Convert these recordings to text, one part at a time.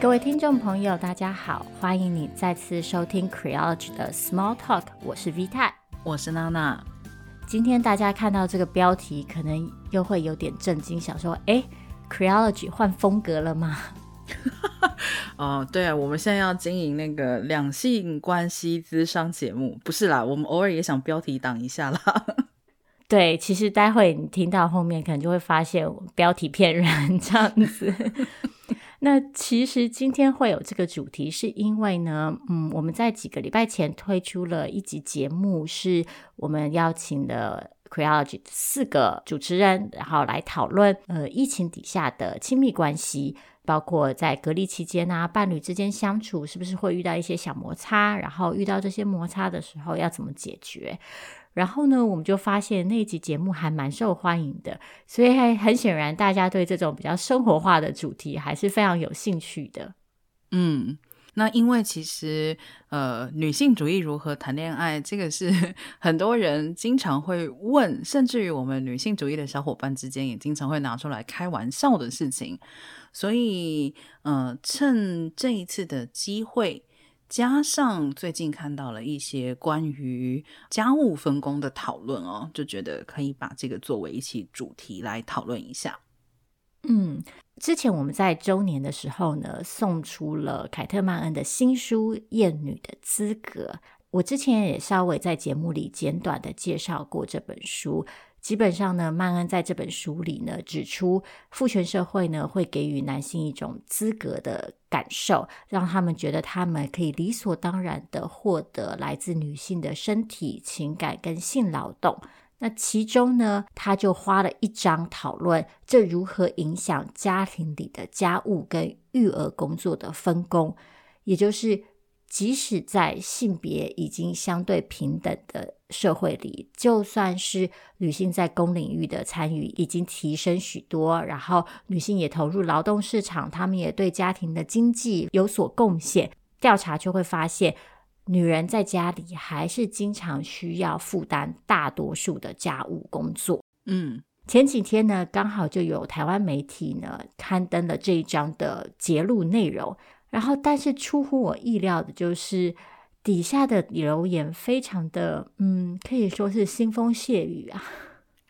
各位听众朋友，大家好，欢迎你再次收听 Creology 的 Small Talk，我是 V 太，我是娜娜。今天大家看到这个标题，可能又会有点震惊，想说：哎，Creology 换风格了吗？哦，对啊，我们现在要经营那个两性关系咨商节目，不是啦，我们偶尔也想标题党一下啦。对，其实待会你听到后面，可能就会发现标题骗人这样子。那其实今天会有这个主题，是因为呢，嗯，我们在几个礼拜前推出了一集节目，是我们邀请了 Creology 四个主持人，然后来讨论呃疫情底下的亲密关系，包括在隔离期间啊，伴侣之间相处是不是会遇到一些小摩擦，然后遇到这些摩擦的时候要怎么解决。然后呢，我们就发现那一集节目还蛮受欢迎的，所以还很显然，大家对这种比较生活化的主题还是非常有兴趣的。嗯，那因为其实呃，女性主义如何谈恋爱，这个是 很多人经常会问，甚至于我们女性主义的小伙伴之间也经常会拿出来开玩笑的事情。所以，呃，趁这一次的机会。加上最近看到了一些关于家务分工的讨论哦，就觉得可以把这个作为一期主题来讨论一下。嗯，之前我们在周年的时候呢，送出了凯特曼恩的新书《厌女的资格》，我之前也稍微在节目里简短的介绍过这本书。基本上呢，曼恩在这本书里呢指出，父权社会呢会给予男性一种资格的感受，让他们觉得他们可以理所当然的获得来自女性的身体、情感跟性劳动。那其中呢，他就花了一章讨论这如何影响家庭里的家务跟育儿工作的分工，也就是。即使在性别已经相对平等的社会里，就算是女性在公领域的参与已经提升许多，然后女性也投入劳动市场，她们也对家庭的经济有所贡献。调查就会发现，女人在家里还是经常需要负担大多数的家务工作。嗯，前几天呢，刚好就有台湾媒体呢刊登了这一章的节录内容。然后，但是出乎我意料的就是，底下的留言非常的，嗯，可以说是腥风血雨啊。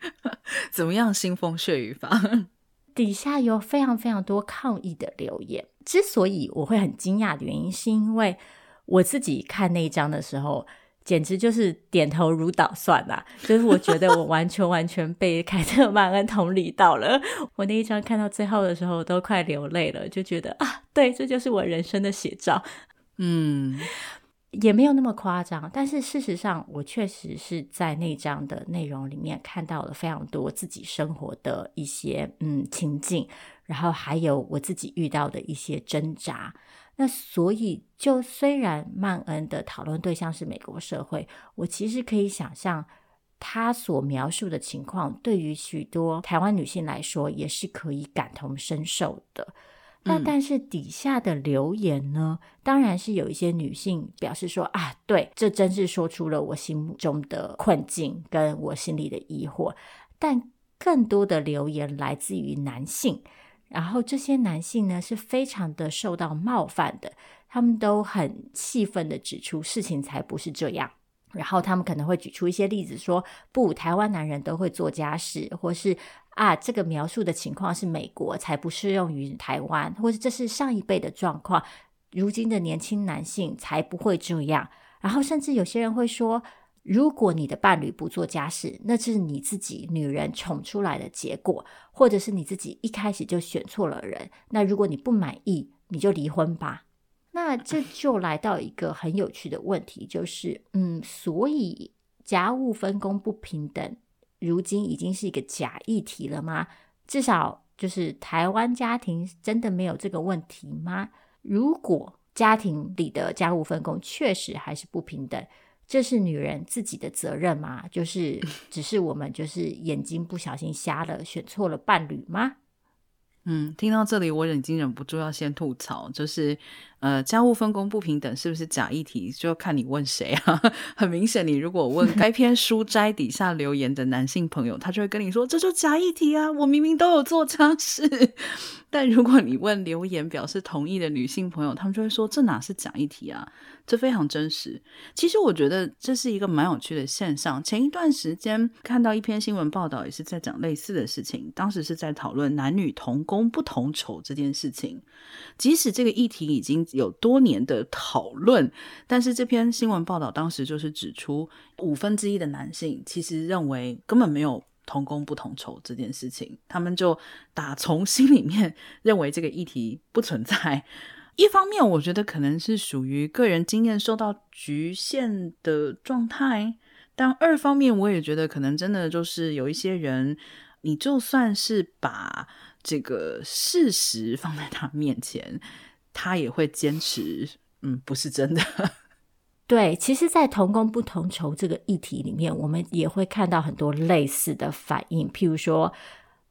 怎么样腥风血雨法？底下有非常非常多抗议的留言。之所以我会很惊讶的原因，是因为我自己看那一章的时候。简直就是点头如捣蒜呐、啊！就是我觉得我完全完全被凯特曼恩同理到了。我那一张看到最后的时候都快流泪了，就觉得啊，对，这就是我人生的写照。嗯，也没有那么夸张，但是事实上，我确实是在那张的内容里面看到了非常多自己生活的一些嗯情境，然后还有我自己遇到的一些挣扎。那所以，就虽然曼恩的讨论对象是美国社会，我其实可以想象，他所描述的情况，对于许多台湾女性来说，也是可以感同身受的。那、嗯、但是底下的留言呢，当然是有一些女性表示说啊，对，这真是说出了我心目中的困境跟我心里的疑惑。但更多的留言来自于男性。然后这些男性呢，是非常的受到冒犯的，他们都很气愤的指出事情才不是这样。然后他们可能会举出一些例子说，不，台湾男人都会做家事，或是啊，这个描述的情况是美国才不适用于台湾，或是这是上一辈的状况，如今的年轻男性才不会这样。然后甚至有些人会说。如果你的伴侣不做家事，那是你自己女人宠出来的结果，或者是你自己一开始就选错了人。那如果你不满意，你就离婚吧。那这就来到一个很有趣的问题，就是，嗯，所以家务分工不平等，如今已经是一个假议题了吗？至少就是台湾家庭真的没有这个问题吗？如果家庭里的家务分工确实还是不平等。这是女人自己的责任吗？就是 只是我们就是眼睛不小心瞎了，选错了伴侣吗？嗯，听到这里，我已经忍不住要先吐槽，就是呃，家务分工不平等是不是假议题？就看你问谁啊。很明显，你如果问该篇书斋底下留言的男性朋友，他就会跟你说：“这就假议题啊，我明明都有做家事。”但如果你问留言表示同意的女性朋友，他们就会说：“这哪是假议题啊？这非常真实。”其实我觉得这是一个蛮有趣的现象。前一段时间看到一篇新闻报道，也是在讲类似的事情。当时是在讨论男女同工不同酬这件事情。即使这个议题已经有多年的讨论，但是这篇新闻报道当时就是指出，五分之一的男性其实认为根本没有。同工不同酬这件事情，他们就打从心里面 认为这个议题不存在。一方面，我觉得可能是属于个人经验受到局限的状态；但二方面，我也觉得可能真的就是有一些人，你就算是把这个事实放在他面前，他也会坚持，嗯，不是真的。对，其实，在同工不同酬这个议题里面，我们也会看到很多类似的反应。譬如说，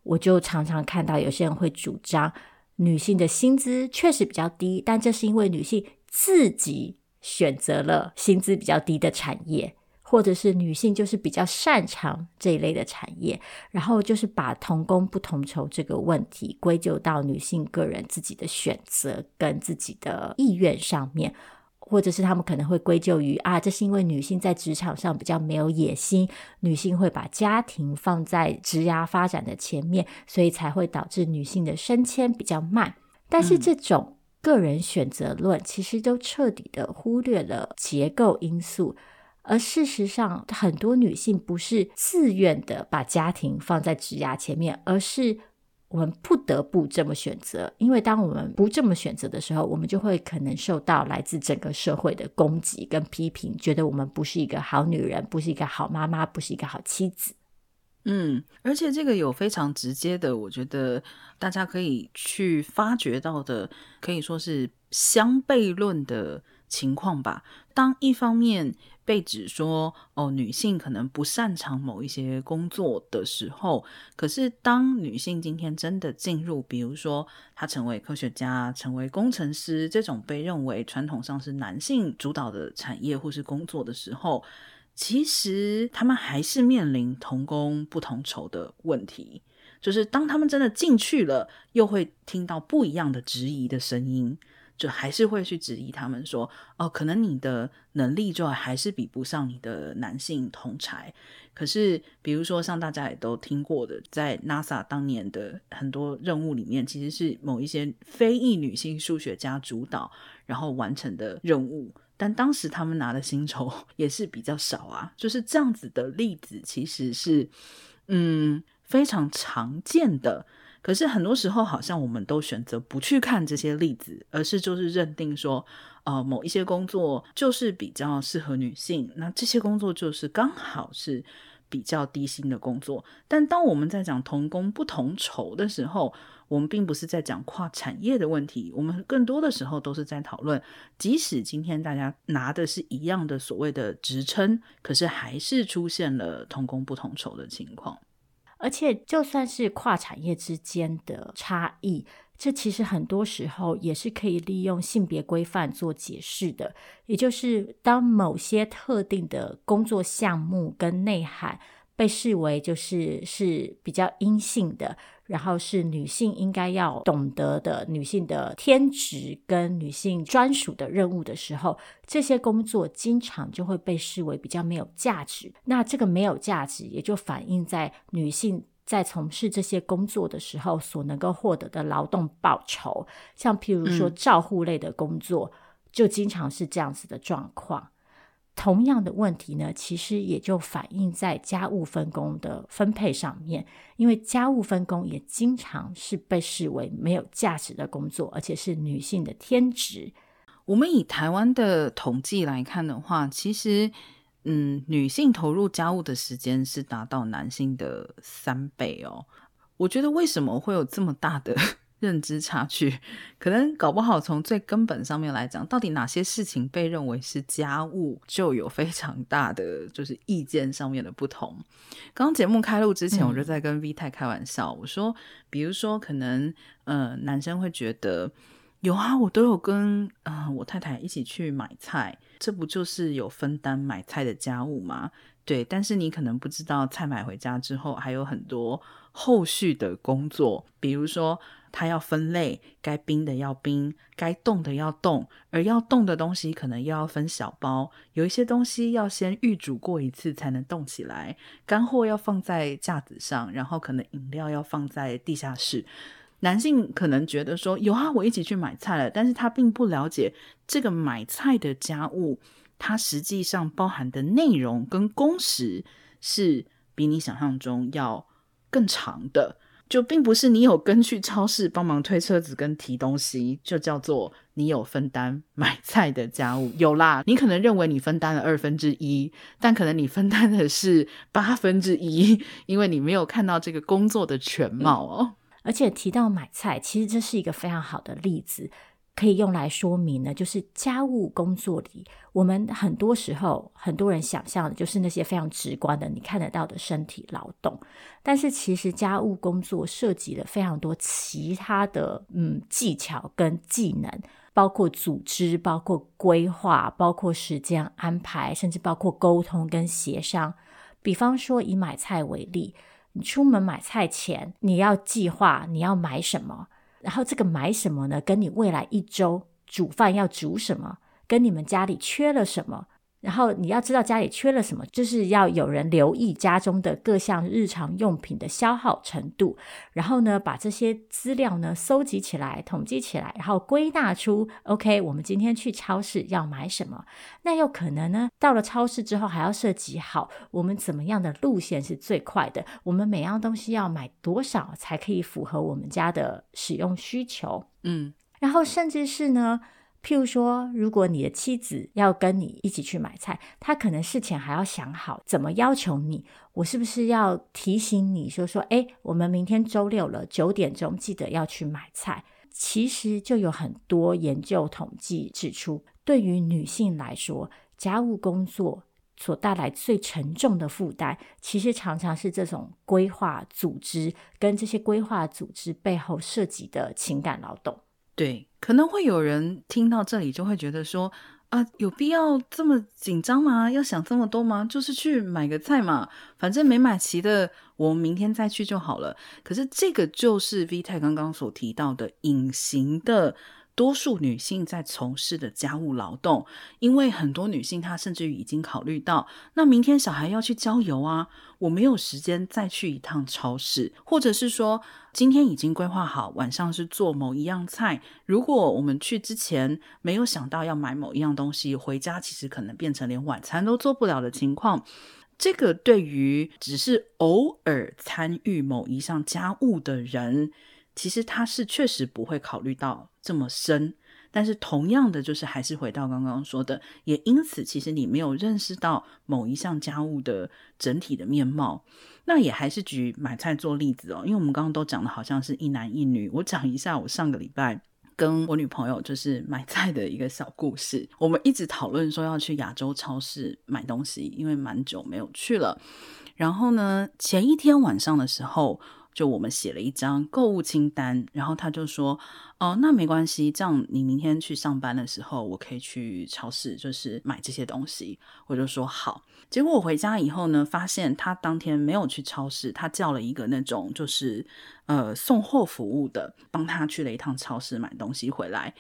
我就常常看到有些人会主张，女性的薪资确实比较低，但这是因为女性自己选择了薪资比较低的产业，或者是女性就是比较擅长这一类的产业，然后就是把同工不同酬这个问题归咎到女性个人自己的选择跟自己的意愿上面。或者是他们可能会归咎于啊，这是因为女性在职场上比较没有野心，女性会把家庭放在职涯发展的前面，所以才会导致女性的升迁比较慢。但是这种个人选择论其实都彻底的忽略了结构因素，而事实上，很多女性不是自愿的把家庭放在职涯前面，而是。我们不得不这么选择，因为当我们不这么选择的时候，我们就会可能受到来自整个社会的攻击跟批评，觉得我们不是一个好女人，不是一个好妈妈，不是一个好妻子。嗯，而且这个有非常直接的，我觉得大家可以去发掘到的，可以说是相悖论的情况吧。当一方面，被指说哦，女性可能不擅长某一些工作的时候，可是当女性今天真的进入，比如说她成为科学家、成为工程师这种被认为传统上是男性主导的产业或是工作的时候，其实他们还是面临同工不同酬的问题。就是当他们真的进去了，又会听到不一样的质疑的声音。就还是会去质疑他们说，哦，可能你的能力就还是比不上你的男性同才。可是，比如说像大家也都听过的，在 NASA 当年的很多任务里面，其实是某一些非裔女性数学家主导，然后完成的任务。但当时他们拿的薪酬 也是比较少啊。就是这样子的例子，其实是嗯非常常见的。可是很多时候，好像我们都选择不去看这些例子，而是就是认定说，呃，某一些工作就是比较适合女性，那这些工作就是刚好是比较低薪的工作。但当我们在讲同工不同酬的时候，我们并不是在讲跨产业的问题，我们更多的时候都是在讨论，即使今天大家拿的是一样的所谓的职称，可是还是出现了同工不同酬的情况。而且，就算是跨产业之间的差异，这其实很多时候也是可以利用性别规范做解释的。也就是，当某些特定的工作项目跟内涵被视为就是是比较阴性的。然后是女性应该要懂得的女性的天职跟女性专属的任务的时候，这些工作经常就会被视为比较没有价值。那这个没有价值，也就反映在女性在从事这些工作的时候所能够获得的劳动报酬。像譬如说照护类的工作，嗯、就经常是这样子的状况。同样的问题呢，其实也就反映在家务分工的分配上面，因为家务分工也经常是被视为没有价值的工作，而且是女性的天职。我们以台湾的统计来看的话，其实，嗯，女性投入家务的时间是达到男性的三倍哦。我觉得为什么会有这么大的？认知差距，可能搞不好从最根本上面来讲，到底哪些事情被认为是家务，就有非常大的就是意见上面的不同。刚刚节目开录之前，我就在跟 V 太开玩笑，嗯、我说，比如说可能呃男生会觉得有啊，我都有跟啊、呃、我太太一起去买菜，这不就是有分担买菜的家务吗？对，但是你可能不知道，菜买回家之后还有很多后续的工作，比如说它要分类，该冰的要冰，该冻的要冻，而要冻的东西可能又要分小包，有一些东西要先预煮过一次才能冻起来，干货要放在架子上，然后可能饮料要放在地下室。男性可能觉得说有啊，我一起去买菜了，但是他并不了解这个买菜的家务。它实际上包含的内容跟工时是比你想象中要更长的，就并不是你有跟去超市帮忙推车子跟提东西，就叫做你有分担买菜的家务。有啦，你可能认为你分担了二分之一，但可能你分担的是八分之一，因为你没有看到这个工作的全貌哦。而且提到买菜，其实这是一个非常好的例子。可以用来说明呢，就是家务工作里，我们很多时候很多人想象的就是那些非常直观的，你看得到的身体劳动。但是其实家务工作涉及了非常多其他的嗯技巧跟技能，包括组织、包括规划、包括时间安排，甚至包括沟通跟协商。比方说以买菜为例，你出门买菜前，你要计划你要买什么。然后这个买什么呢？跟你未来一周煮饭要煮什么，跟你们家里缺了什么。然后你要知道家里缺了什么，就是要有人留意家中的各项日常用品的消耗程度，然后呢，把这些资料呢搜集起来、统计起来，然后归纳出 OK，我们今天去超市要买什么。那有可能呢，到了超市之后还要设计好我们怎么样的路线是最快的，我们每样东西要买多少才可以符合我们家的使用需求。嗯，然后甚至是呢。譬如说，如果你的妻子要跟你一起去买菜，她可能事前还要想好怎么要求你。我是不是要提醒你说说，诶，我们明天周六了，九点钟记得要去买菜。其实就有很多研究统计指出，对于女性来说，家务工作所带来最沉重的负担，其实常常是这种规划组织跟这些规划组织背后涉及的情感劳动。对，可能会有人听到这里就会觉得说，啊，有必要这么紧张吗？要想这么多吗？就是去买个菜嘛，反正没买齐的，我们明天再去就好了。可是这个就是 V 太刚刚所提到的隐形的。多数女性在从事的家务劳动，因为很多女性她甚至于已经考虑到，那明天小孩要去郊游啊，我没有时间再去一趟超市，或者是说今天已经规划好晚上是做某一样菜，如果我们去之前没有想到要买某一样东西，回家其实可能变成连晚餐都做不了的情况。这个对于只是偶尔参与某一项家务的人，其实他是确实不会考虑到这么深，但是同样的，就是还是回到刚刚说的，也因此，其实你没有认识到某一项家务的整体的面貌。那也还是举买菜做例子哦，因为我们刚刚都讲的好像是一男一女。我讲一下我上个礼拜跟我女朋友就是买菜的一个小故事。我们一直讨论说要去亚洲超市买东西，因为蛮久没有去了。然后呢，前一天晚上的时候。就我们写了一张购物清单，然后他就说：“哦，那没关系，这样你明天去上班的时候，我可以去超市，就是买这些东西。”我就说好。结果我回家以后呢，发现他当天没有去超市，他叫了一个那种就是呃送货服务的，帮他去了一趟超市买东西回来。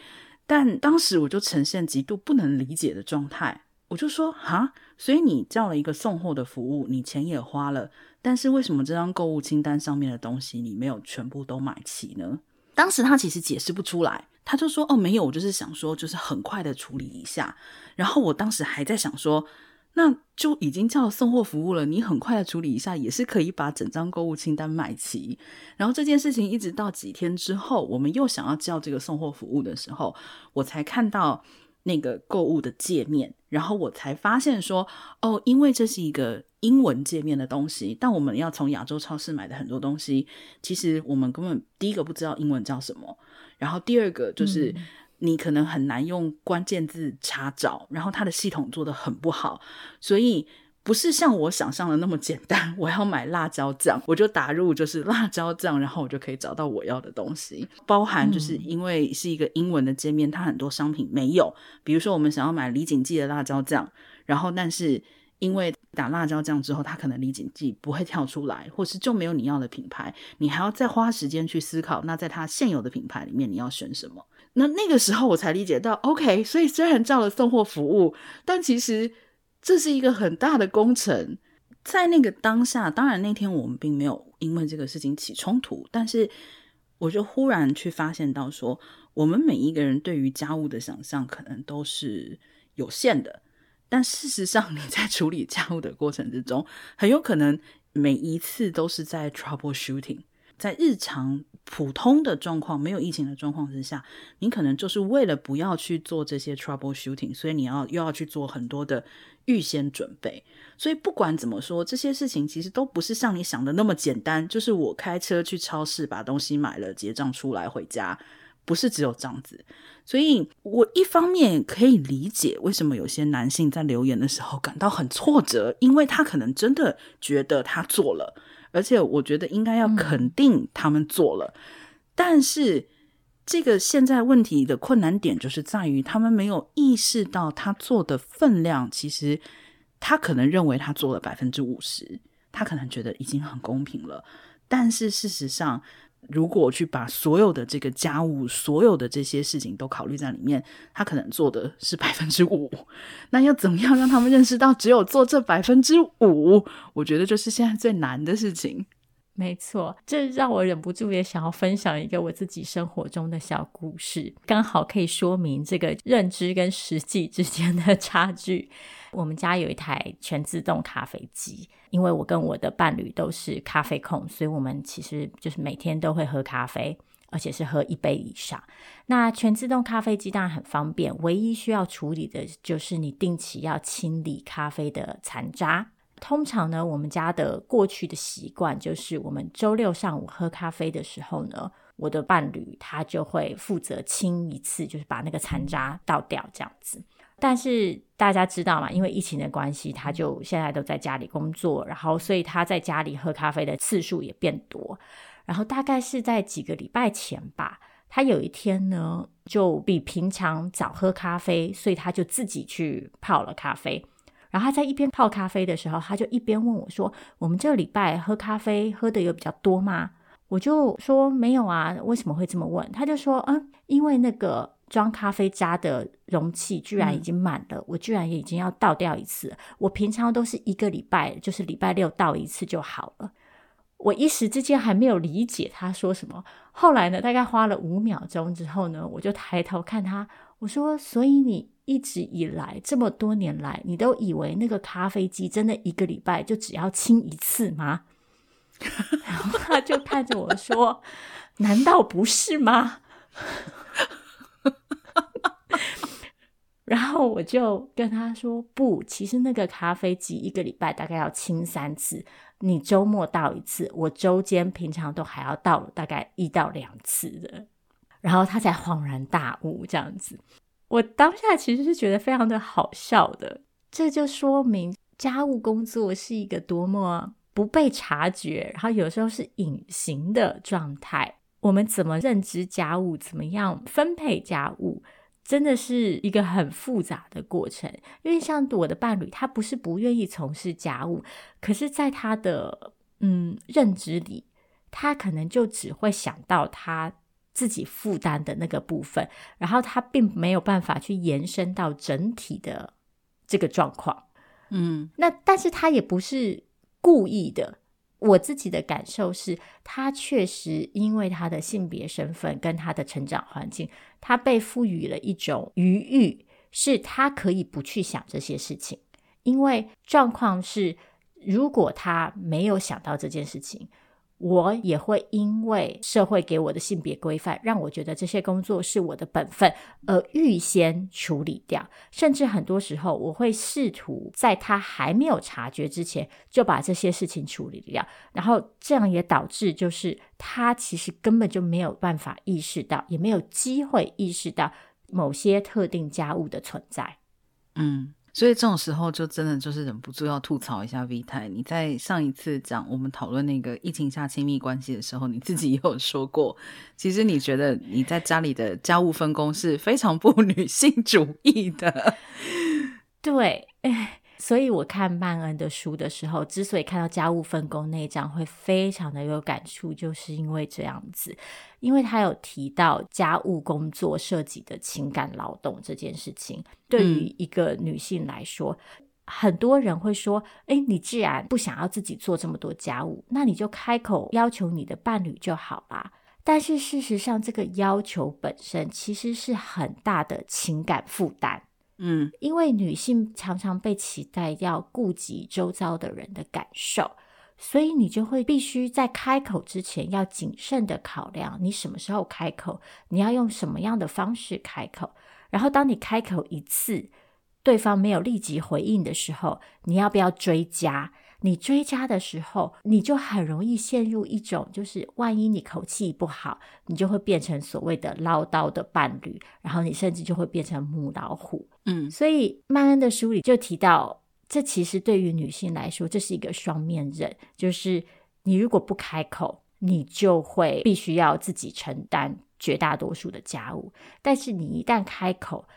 但当时我就呈现极度不能理解的状态，我就说：“哈，所以你叫了一个送货的服务，你钱也花了。”但是为什么这张购物清单上面的东西你没有全部都买齐呢？当时他其实解释不出来，他就说：“哦，没有，我就是想说，就是很快的处理一下。”然后我当时还在想说，那就已经叫了送货服务了，你很快的处理一下也是可以把整张购物清单买齐。然后这件事情一直到几天之后，我们又想要叫这个送货服务的时候，我才看到那个购物的界面，然后我才发现说：“哦，因为这是一个。”英文界面的东西，但我们要从亚洲超市买的很多东西，其实我们根本第一个不知道英文叫什么，然后第二个就是你可能很难用关键字查找，然后它的系统做得很不好，所以不是像我想象的那么简单。我要买辣椒酱，我就打入就是辣椒酱，然后我就可以找到我要的东西。包含就是因为是一个英文的界面，它很多商品没有。比如说我们想要买李锦记的辣椒酱，然后但是因为打辣椒酱之后，它可能李锦记不会跳出来，或是就没有你要的品牌，你还要再花时间去思考。那在它现有的品牌里面，你要选什么？那那个时候我才理解到，OK，所以虽然叫了送货服务，但其实这是一个很大的工程。在那个当下，当然那天我们并没有因为这个事情起冲突，但是我就忽然去发现到说，我们每一个人对于家务的想象可能都是有限的。但事实上，你在处理家务的过程之中，很有可能每一次都是在 troubleshooting。在日常普通的状况，没有疫情的状况之下，你可能就是为了不要去做这些 troubleshooting，所以你要又要去做很多的预先准备。所以不管怎么说，这些事情其实都不是像你想的那么简单。就是我开车去超市把东西买了，结账出来回家，不是只有这样子。所以我一方面可以理解为什么有些男性在留言的时候感到很挫折，因为他可能真的觉得他做了。而且我觉得应该要肯定他们做了，嗯、但是这个现在问题的困难点就是在于他们没有意识到他做的分量，其实他可能认为他做了百分之五十，他可能觉得已经很公平了，但是事实上。如果去把所有的这个家务、所有的这些事情都考虑在里面，他可能做的是百分之五。那要怎么样让他们认识到，只有做这百分之五？我觉得就是现在最难的事情。没错，这让我忍不住也想要分享一个我自己生活中的小故事，刚好可以说明这个认知跟实际之间的 差距。我们家有一台全自动咖啡机，因为我跟我的伴侣都是咖啡控，所以我们其实就是每天都会喝咖啡，而且是喝一杯以上。那全自动咖啡机当然很方便，唯一需要处理的就是你定期要清理咖啡的残渣。通常呢，我们家的过去的习惯就是，我们周六上午喝咖啡的时候呢，我的伴侣他就会负责清一次，就是把那个残渣倒掉这样子。但是大家知道嘛，因为疫情的关系，他就现在都在家里工作，然后所以他在家里喝咖啡的次数也变多。然后大概是在几个礼拜前吧，他有一天呢，就比平常早喝咖啡，所以他就自己去泡了咖啡。然后他在一边泡咖啡的时候，他就一边问我说：“我们这个礼拜喝咖啡喝的有比较多吗？”我就说：“没有啊，为什么会这么问？”他就说：“嗯，因为那个装咖啡渣的容器居然已经满了，嗯、我居然也已经要倒掉一次。我平常都是一个礼拜，就是礼拜六倒一次就好了。”我一时之间还没有理解他说什么。后来呢，大概花了五秒钟之后呢，我就抬头看他，我说：“所以你？”一直以来，这么多年来，你都以为那个咖啡机真的一个礼拜就只要清一次吗？然后他就看着我说：“难道不是吗？” 然后我就跟他说：“不，其实那个咖啡机一个礼拜大概要清三次，你周末倒一次，我周间平常都还要倒大概一到两次的。”然后他才恍然大悟，这样子。我当下其实是觉得非常的好笑的，这就说明家务工作是一个多么不被察觉，然后有时候是隐形的状态。我们怎么认知家务，怎么样分配家务，真的是一个很复杂的过程。因为像我的伴侣，他不是不愿意从事家务，可是在他的嗯认知里，他可能就只会想到他。自己负担的那个部分，然后他并没有办法去延伸到整体的这个状况，嗯，那但是他也不是故意的。我自己的感受是，他确实因为他的性别身份跟他的成长环境，他被赋予了一种余裕，是他可以不去想这些事情。因为状况是，如果他没有想到这件事情。我也会因为社会给我的性别规范，让我觉得这些工作是我的本分，而预先处理掉。甚至很多时候，我会试图在他还没有察觉之前，就把这些事情处理掉。然后这样也导致，就是他其实根本就没有办法意识到，也没有机会意识到某些特定家务的存在。嗯。所以这种时候就真的就是忍不住要吐槽一下 V 太。你在上一次讲我们讨论那个疫情下亲密关系的时候，你自己也有说过，其实你觉得你在家里的家务分工是非常不 女性主义的。对，所以我看曼恩的书的时候，之所以看到家务分工那一章会非常的有感触，就是因为这样子，因为他有提到家务工作涉及的情感劳动这件事情，对于一个女性来说，嗯、很多人会说：“诶，你既然不想要自己做这么多家务，那你就开口要求你的伴侣就好啦。”但是事实上，这个要求本身其实是很大的情感负担。嗯，因为女性常常被期待要顾及周遭的人的感受，所以你就会必须在开口之前要谨慎的考量，你什么时候开口，你要用什么样的方式开口，然后当你开口一次，对方没有立即回应的时候，你要不要追加？你追加的时候，你就很容易陷入一种，就是万一你口气不好，你就会变成所谓的唠叨的伴侣，然后你甚至就会变成母老虎。嗯，所以曼恩的书里就提到，这其实对于女性来说，这是一个双面刃，就是你如果不开口，你就会必须要自己承担绝大多数的家务，但是你一旦开口，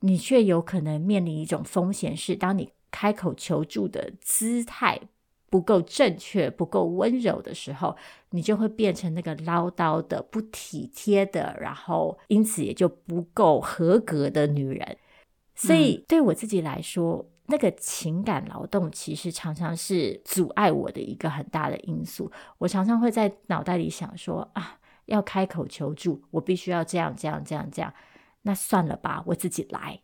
你却有可能面临一种风险，是当你开口求助的姿态不够正确、不够温柔的时候，你就会变成那个唠叨的、不体贴的，然后因此也就不够合格的女人。所以对我自己来说，嗯、那个情感劳动其实常常是阻碍我的一个很大的因素。我常常会在脑袋里想说：啊，要开口求助，我必须要这样、这样、这样、这样。那算了吧，我自己来。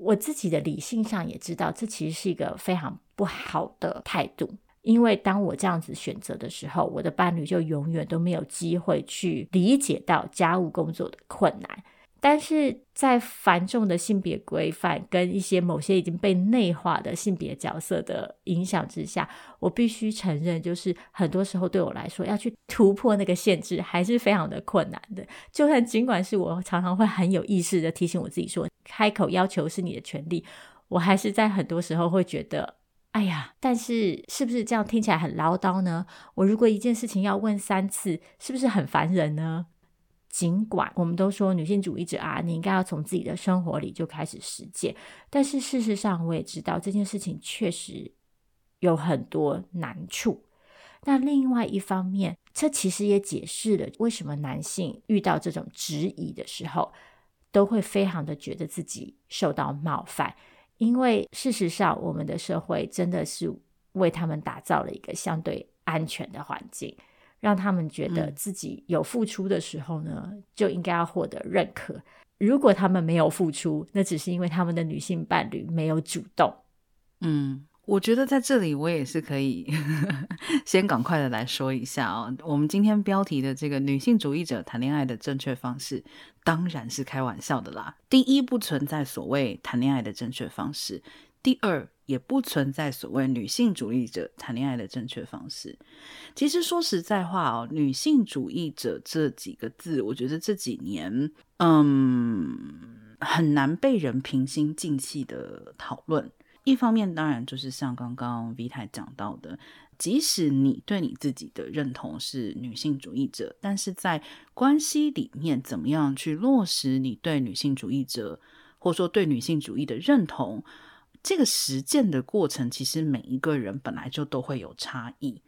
我自己的理性上也知道，这其实是一个非常不好的态度，因为当我这样子选择的时候，我的伴侣就永远都没有机会去理解到家务工作的困难。但是在繁重的性别规范跟一些某些已经被内化的性别角色的影响之下，我必须承认，就是很多时候对我来说，要去突破那个限制还是非常的困难的。就算尽管是我常常会很有意识的提醒我自己说，开口要求是你的权利，我还是在很多时候会觉得，哎呀，但是是不是这样听起来很唠叨呢？我如果一件事情要问三次，是不是很烦人呢？尽管我们都说女性主义者啊，你应该要从自己的生活里就开始实践，但是事实上我也知道这件事情确实有很多难处。那另外一方面，这其实也解释了为什么男性遇到这种质疑的时候，都会非常的觉得自己受到冒犯，因为事实上我们的社会真的是为他们打造了一个相对安全的环境。让他们觉得自己有付出的时候呢，嗯、就应该要获得认可。如果他们没有付出，那只是因为他们的女性伴侣没有主动。嗯，我觉得在这里我也是可以 先赶快的来说一下哦。我们今天标题的这个女性主义者谈恋爱的正确方式，当然是开玩笑的啦。第一，不存在所谓谈恋爱的正确方式；第二，也不存在所谓女性主义者谈恋爱的正确方式。其实说实在话哦，女性主义者这几个字，我觉得这几年，嗯，很难被人平心静气的讨论。一方面，当然就是像刚刚 V 太讲到的，即使你对你自己的认同是女性主义者，但是在关系里面，怎么样去落实你对女性主义者，或者说对女性主义的认同？这个实践的过程，其实每一个人本来就都会有差异，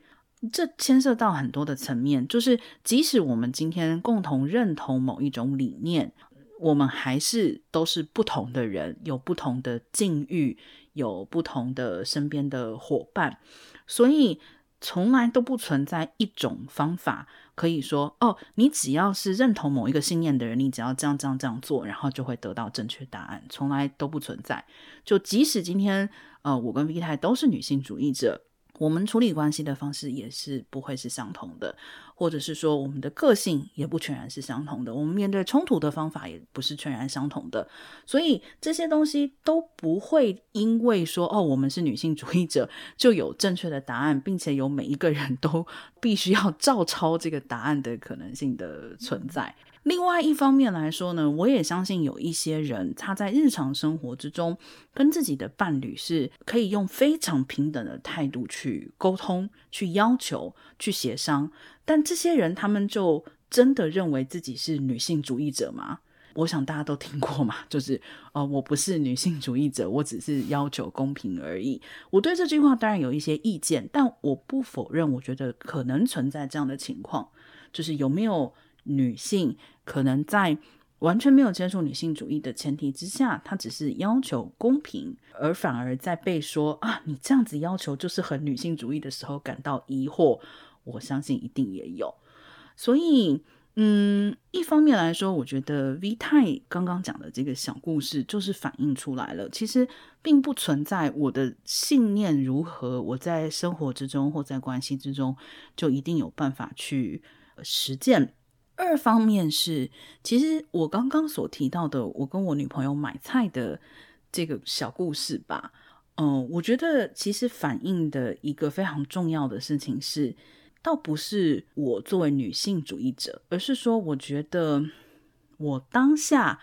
这牵涉到很多的层面。就是即使我们今天共同认同某一种理念，我们还是都是不同的人，有不同的境遇，有不同的身边的伙伴，所以从来都不存在一种方法。可以说哦，你只要是认同某一个信念的人，你只要这样这样这样做，然后就会得到正确答案，从来都不存在。就即使今天，呃，我跟 V 太都是女性主义者。我们处理关系的方式也是不会是相同的，或者是说我们的个性也不全然是相同的，我们面对冲突的方法也不是全然相同的，所以这些东西都不会因为说哦，我们是女性主义者就有正确的答案，并且有每一个人都 必须要照抄这个答案的可能性的存在。另外一方面来说呢，我也相信有一些人他在日常生活之中跟自己的伴侣是可以用非常平等的态度去沟通、去要求、去协商。但这些人他们就真的认为自己是女性主义者吗？我想大家都听过嘛，就是呃，我不是女性主义者，我只是要求公平而已。我对这句话当然有一些意见，但我不否认，我觉得可能存在这样的情况，就是有没有女性可能在完全没有接触女性主义的前提之下，她只是要求公平，而反而在被说啊，你这样子要求就是很女性主义的时候感到疑惑。我相信一定也有，所以。嗯，一方面来说，我觉得 V 太刚刚讲的这个小故事，就是反映出来了，其实并不存在我的信念如何，我在生活之中或在关系之中就一定有办法去实践。二方面是，其实我刚刚所提到的，我跟我女朋友买菜的这个小故事吧，嗯，我觉得其实反映的一个非常重要的事情是。倒不是我作为女性主义者，而是说，我觉得我当下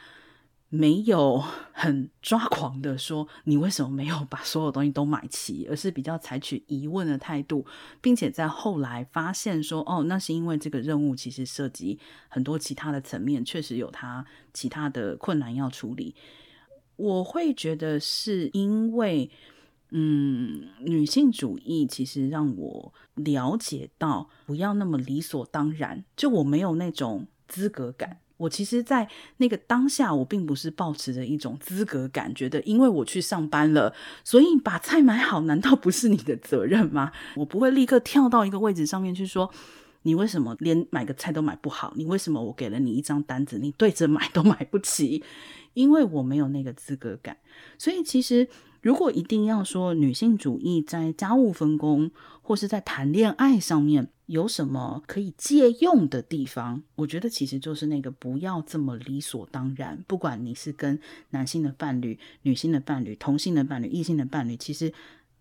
没有很抓狂的说，你为什么没有把所有东西都买齐，而是比较采取疑问的态度，并且在后来发现说，哦，那是因为这个任务其实涉及很多其他的层面，确实有它其他的困难要处理。我会觉得是因为。嗯，女性主义其实让我了解到，不要那么理所当然。就我没有那种资格感。我其实，在那个当下，我并不是抱持着一种资格感，觉得因为我去上班了，所以把菜买好，难道不是你的责任吗？我不会立刻跳到一个位置上面去说，你为什么连买个菜都买不好？你为什么我给了你一张单子，你对着买都买不起？因为我没有那个资格感，所以其实。如果一定要说女性主义在家务分工或是在谈恋爱上面有什么可以借用的地方，我觉得其实就是那个不要这么理所当然。不管你是跟男性的伴侣、女性的伴侣、同性的伴侣、异性的伴侣，其实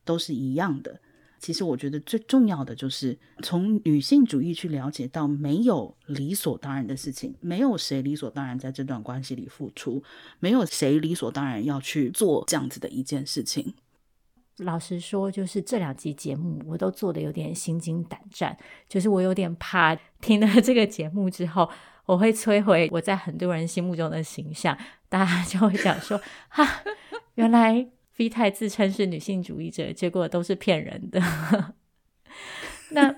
都是一样的。其实我觉得最重要的就是从女性主义去了解到，没有理所当然的事情，没有谁理所当然在这段关系里付出，没有谁理所当然要去做这样子的一件事情。老实说，就是这两集节目我都做的有点心惊胆战，就是我有点怕 听了这个节目之后，我会摧毁我在很多人心目中的形象，大家就会讲说，哈，原来。V 太自称是女性主义者，结果都是骗人的。那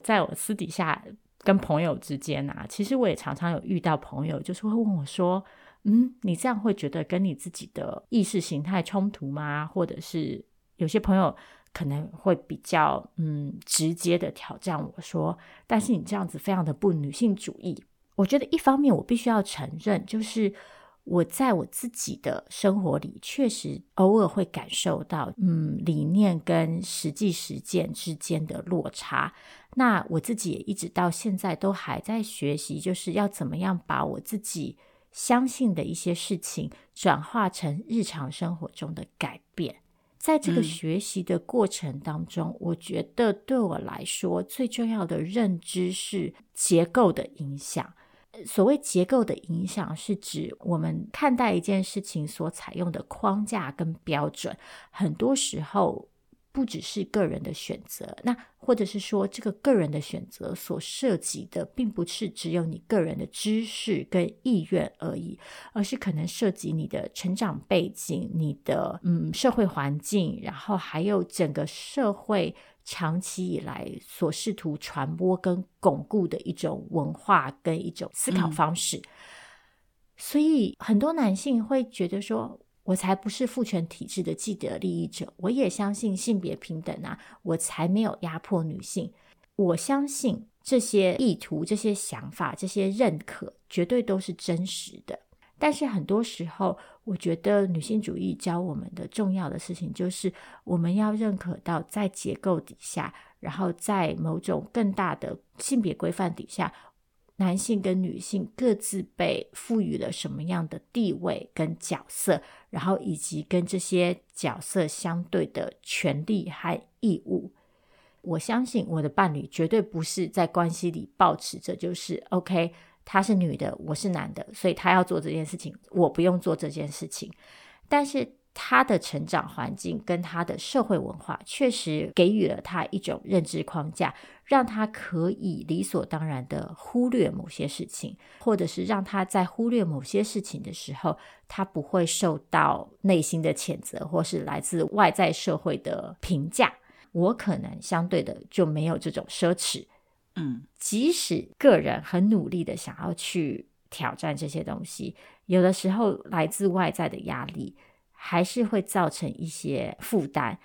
在我私底下跟朋友之间啊，其实我也常常有遇到朋友，就是会问我说：“嗯，你这样会觉得跟你自己的意识形态冲突吗？”或者是有些朋友可能会比较嗯直接的挑战我说：“但是你这样子非常的不女性主义。”我觉得一方面我必须要承认，就是。我在我自己的生活里，确实偶尔会感受到，嗯，理念跟实际实践之间的落差。那我自己也一直到现在都还在学习，就是要怎么样把我自己相信的一些事情转化成日常生活中的改变。在这个学习的过程当中，嗯，我觉得对我来说最重要的认知是结构的影响。所谓结构的影响，是指我们看待一件事情所采用的框架跟标准，很多时候不只是个人的选择，那或者是说，这个个人的选择所涉及的，并不是只有你个人的知识跟意愿而已，而是可能涉及你的成长背景、你的嗯社会环境，然后还有整个社会。长期以来所试图传播跟巩固的一种文化跟一种思考方式，嗯、所以很多男性会觉得说：“我才不是父权体制的既得利益者，我也相信性别平等啊，我才没有压迫女性。”我相信这些意图、这些想法、这些认可，绝对都是真实的。但是很多时候，我觉得女性主义教我们的重要的事情，就是我们要认可到在结构底下，然后在某种更大的性别规范底下，男性跟女性各自被赋予了什么样的地位跟角色，然后以及跟这些角色相对的权利和义务。我相信我的伴侣绝对不是在关系里保持着就是 OK。她是女的，我是男的，所以她要做这件事情，我不用做这件事情。但是她的成长环境跟他的社会文化，确实给予了他一种认知框架，让他可以理所当然的忽略某些事情，或者是让他在忽略某些事情的时候，他不会受到内心的谴责，或是来自外在社会的评价。我可能相对的就没有这种奢侈。嗯，即使个人很努力的想要去挑战这些东西，有的时候来自外在的压力，还是会造成一些负担。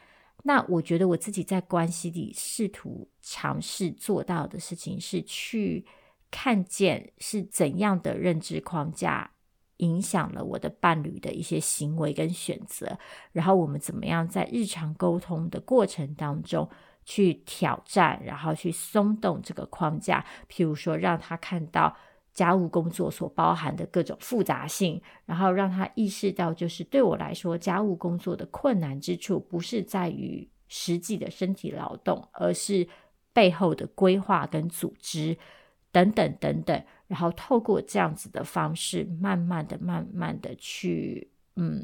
那我觉得我自己在关系里试图尝试做到的事情，是去看见是怎样的认知框架影响了我的伴侣的一些行为跟选择，然后我们怎么样在日常沟通的过程当中。去挑战，然后去松动这个框架，譬如说，让他看到家务工作所包含的各种复杂性，然后让他意识到，就是对我来说，家务工作的困难之处不是在于实际的身体劳动，而是背后的规划跟组织等等等等。然后透过这样子的方式，慢慢的、慢慢的去，嗯，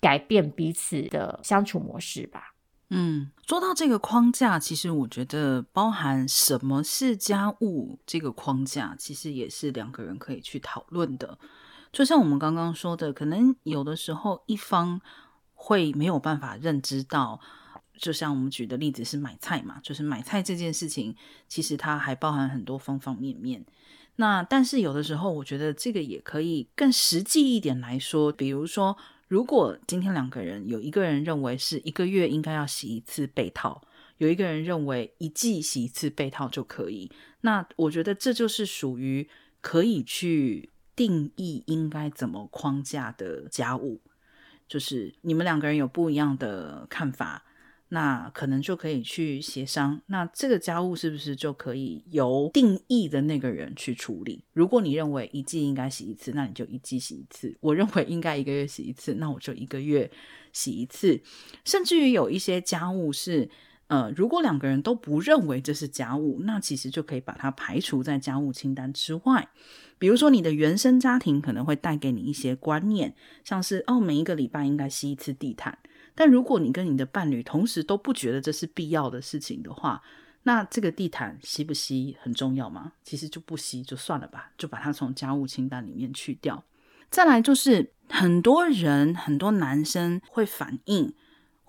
改变彼此的相处模式吧。嗯，说到这个框架，其实我觉得包含什么是家务这个框架，其实也是两个人可以去讨论的。就像我们刚刚说的，可能有的时候一方会没有办法认知到，就像我们举的例子是买菜嘛，就是买菜这件事情，其实它还包含很多方方面面。那但是有的时候，我觉得这个也可以更实际一点来说，比如说。如果今天两个人有一个人认为是一个月应该要洗一次被套，有一个人认为一季洗一次被套就可以，那我觉得这就是属于可以去定义应该怎么框架的家务，就是你们两个人有不一样的看法。那可能就可以去协商，那这个家务是不是就可以由定义的那个人去处理？如果你认为一季应该洗一次，那你就一季洗一次；我认为应该一个月洗一次，那我就一个月洗一次。甚至于有一些家务是，呃，如果两个人都不认为这是家务，那其实就可以把它排除在家务清单之外。比如说，你的原生家庭可能会带给你一些观念，像是哦，每一个礼拜应该吸一次地毯。但如果你跟你的伴侣同时都不觉得这是必要的事情的话，那这个地毯吸不吸很重要吗？其实就不吸就算了吧，就把它从家务清单里面去掉。再来就是很多人，很多男生会反映。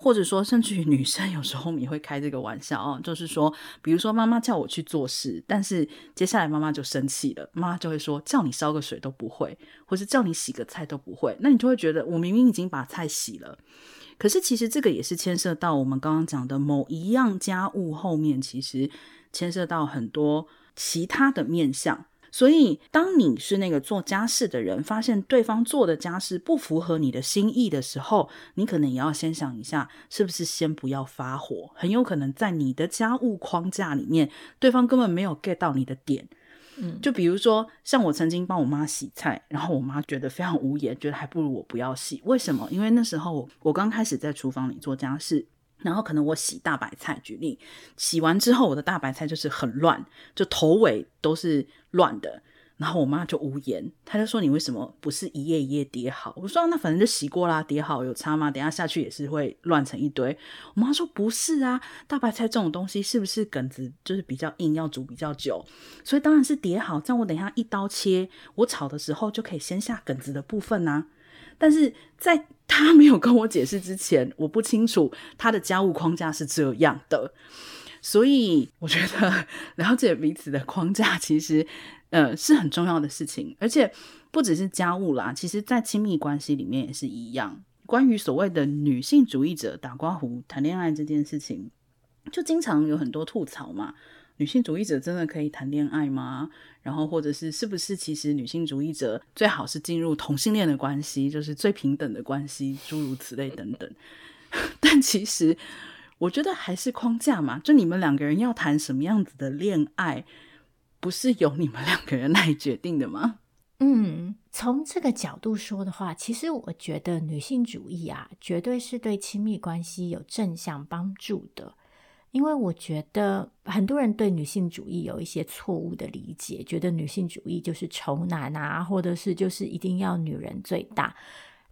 或者说，甚至于女生有时候也会开这个玩笑哦，就是说，比如说妈妈叫我去做事，但是接下来妈妈就生气了，妈妈就会说叫你烧个水都不会，或是叫你洗个菜都不会，那你就会觉得我明明已经把菜洗了，可是其实这个也是牵涉到我们刚刚讲的某一样家务后面，其实牵涉到很多其他的面向。所以，当你是那个做家事的人，发现对方做的家事不符合你的心意的时候，你可能也要先想一下，是不是先不要发火。很有可能在你的家务框架里面，对方根本没有 get 到你的点。嗯，就比如说，像我曾经帮我妈洗菜，然后我妈觉得非常无言，觉得还不如我不要洗。为什么？因为那时候我刚开始在厨房里做家事。然后可能我洗大白菜，举例，洗完之后我的大白菜就是很乱，就头尾都是乱的。然后我妈就无言，她就说：“你为什么不是一页一页叠好？”我说：“那反正就洗过啦，叠好有差吗？等下下去也是会乱成一堆。”我妈说：“不是啊，大白菜这种东西是不是梗子就是比较硬，要煮比较久，所以当然是叠好，这样我等一下一刀切，我炒的时候就可以先下梗子的部分啊。”但是在她 没有跟我解释之前，我不清楚她的家务框架是这样的，所以我觉得 了解彼此的框架其实呃是很重要的事情，而且不只是家务啦，其实在亲密关系里面也是一样。关于所谓的女性主义者打刮胡谈恋爱这件事情，就经常有很多吐槽嘛。女性主义者真的可以谈恋爱吗？然后，或者是是不是其实女性主义者最好是进入同性恋的关系，就是最平等的关系，诸如此类等等。但其实我觉得还是框架嘛，就你们两个人要谈什么样子的恋爱，不是由你们两个人来决定的吗？嗯，从这个角度说的话，其实我觉得女性主义啊，绝对是对亲密关系有正向帮助的。因为我觉得很多人对女性主义有一些错误的理解，觉得女性主义就是丑男啊，或者是就是一定要女人最大。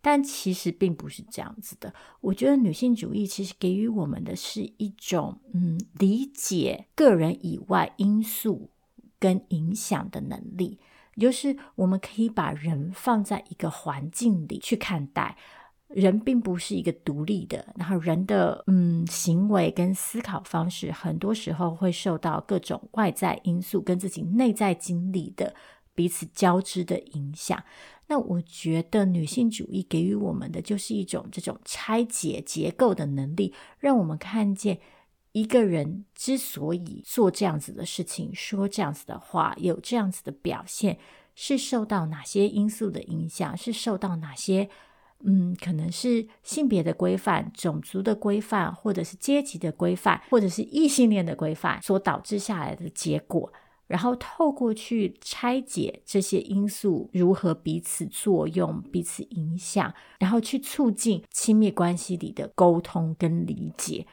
但其实并不是这样子的。我觉得女性主义其实给予我们的是一种嗯，理解个人以外因素跟影响的能力，就是我们可以把人放在一个环境里去看待。人并不是一个独立的，然后人的嗯行为跟思考方式，很多时候会受到各种外在因素跟自己内在经历的彼此交织的影响。那我觉得女性主义给予我们的就是一种这种拆解结构的能力，让我们看见一个人之所以做这样子的事情，说这样子的话，有这样子的表现，是受到哪些因素的影响，是受到哪些。嗯，可能是性别的规范、种族的规范，或者是阶级的规范，或者是异性恋的规范所导致下来的结果。然后透过去拆解这些因素如何彼此作用、彼此影响，然后去促进亲密关系里的沟通跟理解。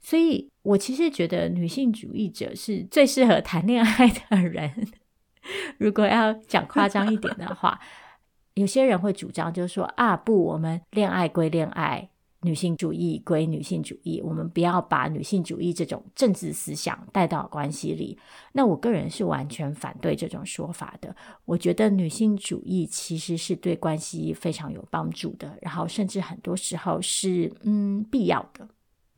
所以我其实觉得女性主义者是最适合谈恋爱的人。如果要讲夸张一点的话。有些人会主张，就是说啊，不，我们恋爱归恋爱，女性主义归女性主义，我们不要把女性主义这种政治思想带到关系里。那我个人是完全反对这种说法的。我觉得女性主义其实是对关系非常有帮助的，然后甚至很多时候是嗯必要的。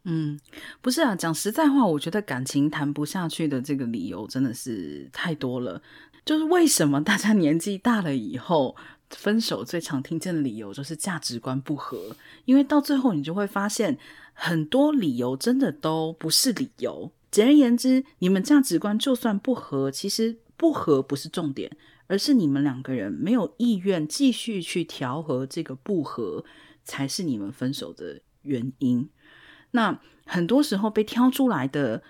嗯，不是啊，讲实在话，我觉得感情谈不下去的这个理由真的是太多了。就是为什么大家年纪大了以后，分手最常听见的理由就是价值观不合，因为到最后你就会发现，很多理由真的都不是理由。简而言之，你们价值观就算不合，其实不合不是重点，而是你们两个人没有意愿继续去调和这个不合，才是你们分手的原因。那很多时候被挑出来的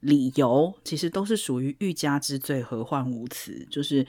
理由，其实都是属于欲加之罪，何患无辞，就是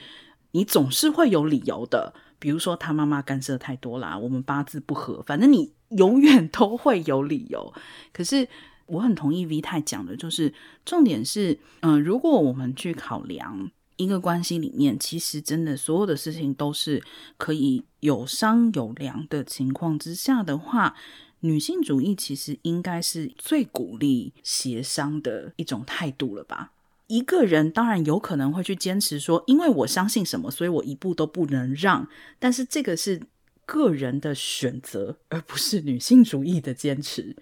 你总是会有理由的。比如说他妈妈干涉太多啦，我们八字不合，反正你 永远都会有理由。可是我很同意 V 太讲的，就是重点是，嗯、如果我们去考量一个关系里面，其实真的所有的事情都是可以有商有量的情况之下的话，女性主义其实应该是最鼓励协商的一种态度了吧。一个人当然有可能会去坚持说，因为我相信什么，所以我一步都不能让。但是这个是个人的选择，而不是女性主义的坚持。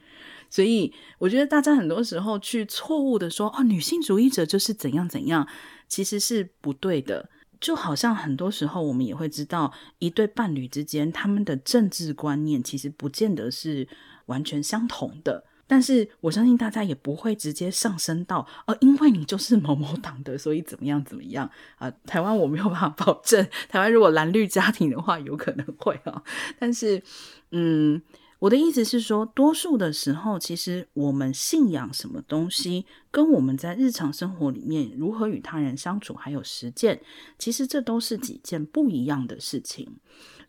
所以我觉得大家很多时候去错误的说，哦，女性主义者就是怎样怎样，其实是不对的。就好像很多时候我们也会知道，一对伴侣之间，他们的政治观念其实不见得是完全相同的。但是我相信大家也不会直接上升到，呃，因为你就是某某党的，所以怎么样怎么样啊？呃，台湾我没有办法保证，台湾如果蓝绿家庭的话，有可能会啊。但是，嗯。我的意思是说，多数的时候，其实我们信仰什么东西，跟我们在日常生活里面如何与他人相处，还有实践，其实这都是几件不一样的事情。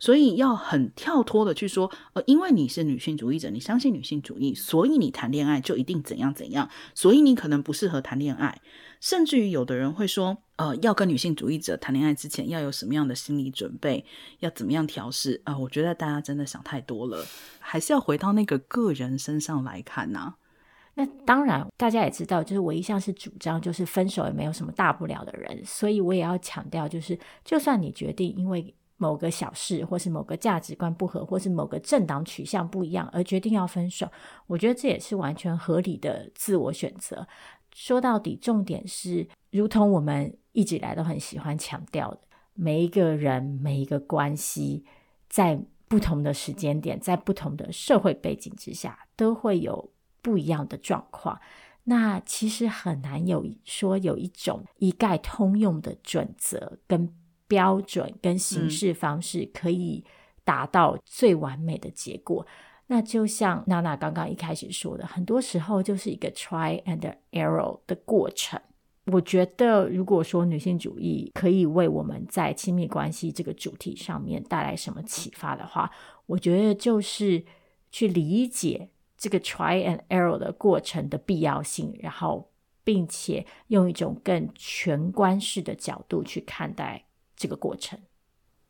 所以要很跳脱的去说，呃，因为你是女性主义者，你相信女性主义，所以你谈恋爱就一定怎样怎样，所以你可能不适合谈恋爱。甚至于有的人会说，呃，要跟女性主义者谈恋爱之前要有什么样的心理准备，要怎么样调试啊？我觉得大家真的想太多了，还是要回到那个个人身上来看呐。那当然，大家也知道，就是我一向是主张就是分手也没有什么大不了的人，所以我也要强调，就是就算你决定因为某个小事，或是某个价值观不合，或是某个政党取向不一样而决定要分手，我觉得这也是完全合理的自我选择。说到底，重点是，如同我们一直以来都很喜欢强调的，每一个人、每一个关系，在不同的时间点，在不同的社会背景之下，都会有不一样的状况。那其实很难有说有一种一概通用的准则、跟标准、跟行事方式，可以达到最完美的结果。嗯那就像娜娜刚刚一开始说的，很多时候就是一个 try and error 的过程。我觉得，如果说女性主义可以为我们在亲密关系这个主题上面带来什么启发的话，我觉得就是去理解这个 try and error 的过程的必要性，然后并且用一种更全观式的角度去看待这个过程。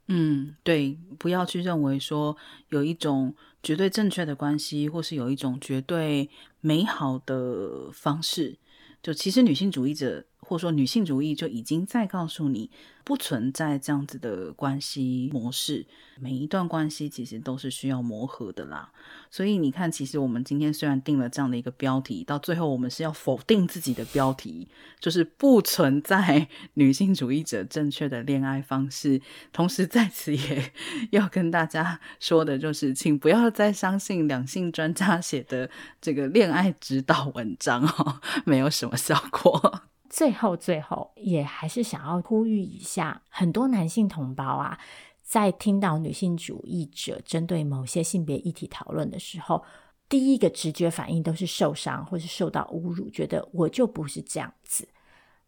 嗯，对，不要去认为说有一种绝对正确的关系，或是有一种绝对美好的方式。就其实女性主义者，或者说女性主义就已经在告诉你，不存在这样子的关系模式。每一段关系其实都是需要磨合的啦。所以你看，其实我们今天虽然定了这样的一个标题，到最后我们是要否定自己的标题，就是不存在 女性主义者正确的恋爱方式。同时在此也 要跟大家说的就是，请不要再相信两性专家写的这个恋爱指导文章哦，没有什么效果。最后，最后也还是想要呼吁一下，很多男性同胞啊，在听到女性主义者针对某些性别议题讨论的时候，第一个直觉反应都是受伤或是受到侮辱，觉得我就不是这样子。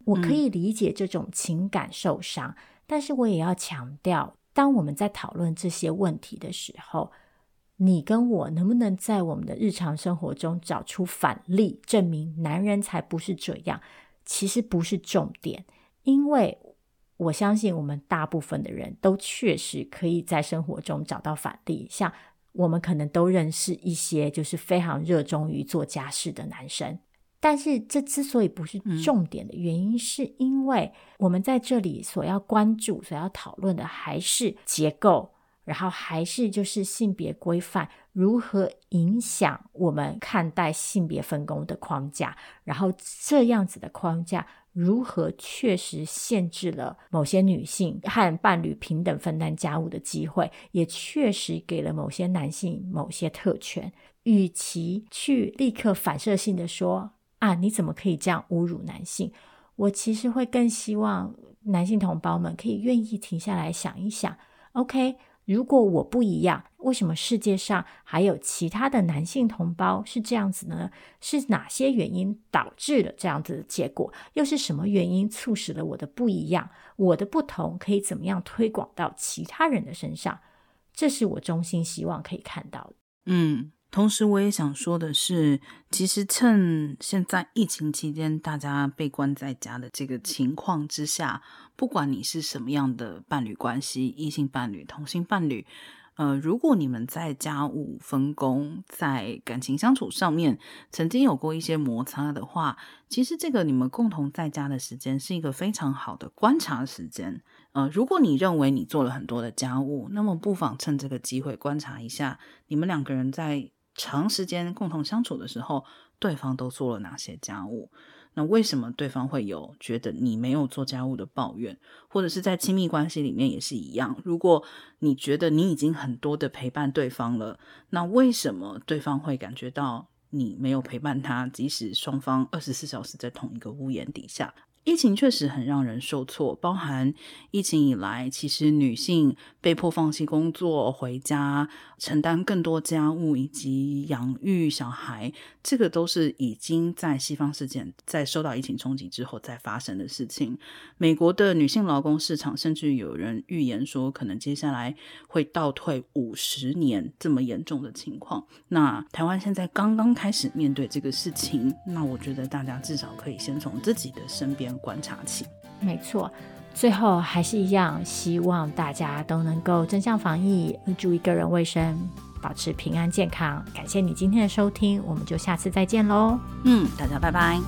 我可以理解这种情感受伤，嗯、但是我也要强调，当我们在讨论这些问题的时候，你跟我能不能在我们的日常生活中找出反例，证明男人才不是这样？其实不是重点，因为我相信我们大部分的人都确实可以在生活中找到反例。像我们可能都认识一些就是非常热衷于做家事的男生，但是这之所以不是重点的原因，是因为我们在这里所要关注、所要讨论的还是结构。然后还是就是性别规范如何影响我们看待性别分工的框架，然后这样子的框架如何确实限制了某些女性和伴侣平等分担家务的机会，也确实给了某些男性某些特权。与其去立刻反射性的说啊，你怎么可以这样侮辱男性？我其实会更希望男性同胞们可以愿意停下来想一想，OK。如果我不一样，为什么世界上还有其他的男性同胞是这样子呢？是哪些原因导致了这样子的结果？又是什么原因促使了我的不一样？我的不同可以怎么样推广到其他人的身上？这是我衷心希望可以看到的。嗯。同时，我也想说的是，其实趁现在疫情期间，大家被关在家的这个情况之下，不管你是什么样的伴侣关系，异性伴侣、同性伴侣，呃，如果你们在家务分工、在感情相处上面曾经有过一些摩擦的话，其实这个你们共同在家的时间是一个非常好的观察时间。呃，如果你认为你做了很多的家务，那么不妨趁这个机会观察一下你们两个人在。长时间共同相处的时候，对方都做了哪些家务？那为什么对方会有觉得你没有做家务的抱怨？或者是在亲密关系里面也是一样，如果你觉得你已经很多的陪伴对方了，那为什么对方会感觉到你没有陪伴他？即使双方二十四小时在同一个屋檐底下。疫情确实很让人受挫，包含疫情以来，其实女性被迫放弃工作，回家承担更多家务以及养育小孩，这个都是已经在西方世界在受到疫情冲击之后再发生的事情。美国的女性劳工市场，甚至有人预言说，可能接下来会倒退五十年这么严重的情况。那台湾现在刚刚开始面对这个事情，那我觉得大家至少可以先从自己的身边。观察期，没错。最后还是一样，希望大家都能够正向防疫，注意个人卫生，保持平安健康。感谢你今天的收听，我们就下次再见喽。嗯，大家拜拜。